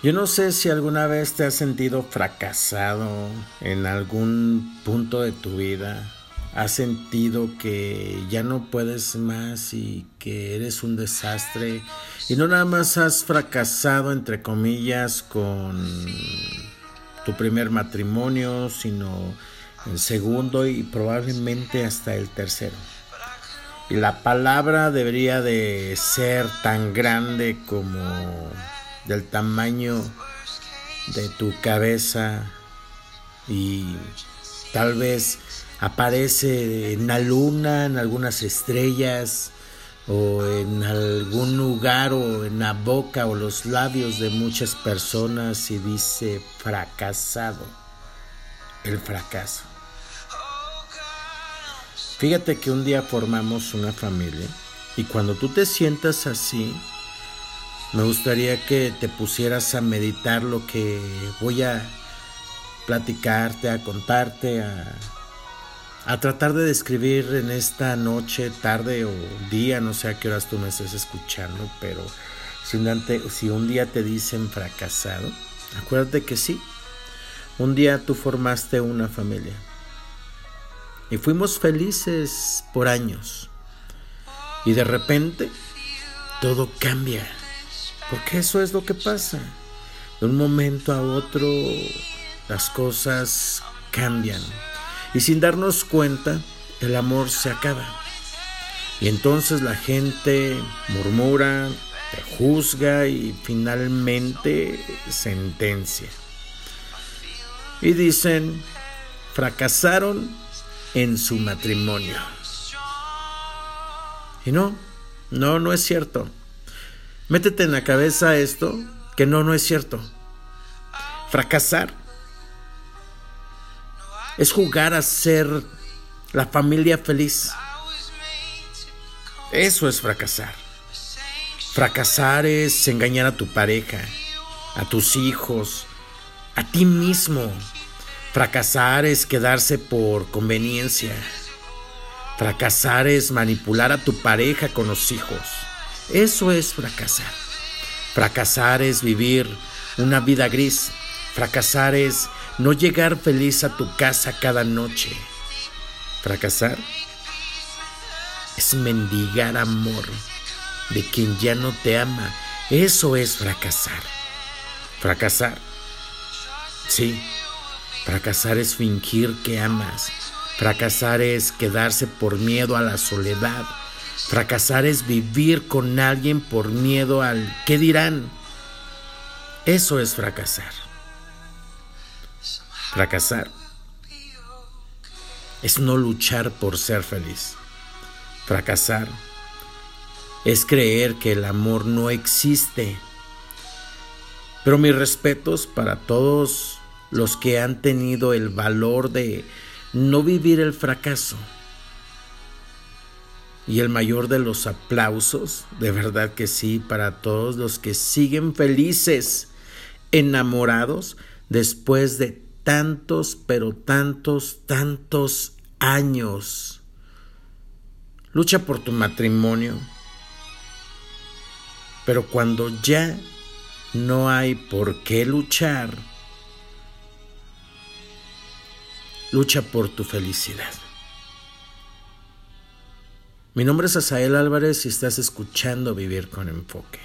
Yo no sé si alguna vez te has sentido fracasado en algún punto de tu vida. Has sentido que ya no puedes más y que eres un desastre. Y no nada más has fracasado, entre comillas, con tu primer matrimonio, sino el segundo y probablemente hasta el tercero. Y la palabra debería de ser tan grande como del tamaño de tu cabeza y tal vez aparece en la luna, en algunas estrellas o en algún lugar o en la boca o los labios de muchas personas y dice fracasado, el fracaso. Fíjate que un día formamos una familia y cuando tú te sientas así, me gustaría que te pusieras a meditar lo que voy a platicarte, a contarte, a, a tratar de describir en esta noche, tarde o día, no sé a qué horas tú me estés escuchando, pero si un, si un día te dicen fracasado, acuérdate que sí, un día tú formaste una familia. Y fuimos felices por años. Y de repente todo cambia porque eso es lo que pasa. De un momento a otro las cosas cambian. Y sin darnos cuenta, el amor se acaba. Y entonces la gente murmura, juzga y finalmente sentencia. Y dicen, fracasaron en su matrimonio. Y no, no, no es cierto. Métete en la cabeza esto, que no, no es cierto. Fracasar es jugar a ser la familia feliz. Eso es fracasar. Fracasar es engañar a tu pareja, a tus hijos, a ti mismo. Fracasar es quedarse por conveniencia. Fracasar es manipular a tu pareja con los hijos. Eso es fracasar. Fracasar es vivir una vida gris. Fracasar es no llegar feliz a tu casa cada noche. Fracasar es mendigar amor de quien ya no te ama. Eso es fracasar. Fracasar. Sí, fracasar es fingir que amas. Fracasar es quedarse por miedo a la soledad. Fracasar es vivir con alguien por miedo al qué dirán. Eso es fracasar. Fracasar es no luchar por ser feliz. Fracasar es creer que el amor no existe. Pero mis respetos para todos los que han tenido el valor de no vivir el fracaso y el mayor de los aplausos, de verdad que sí, para todos los que siguen felices, enamorados, después de tantos, pero tantos, tantos años. Lucha por tu matrimonio, pero cuando ya no hay por qué luchar, lucha por tu felicidad. Mi nombre es Asael Álvarez y estás escuchando Vivir con Enfoque.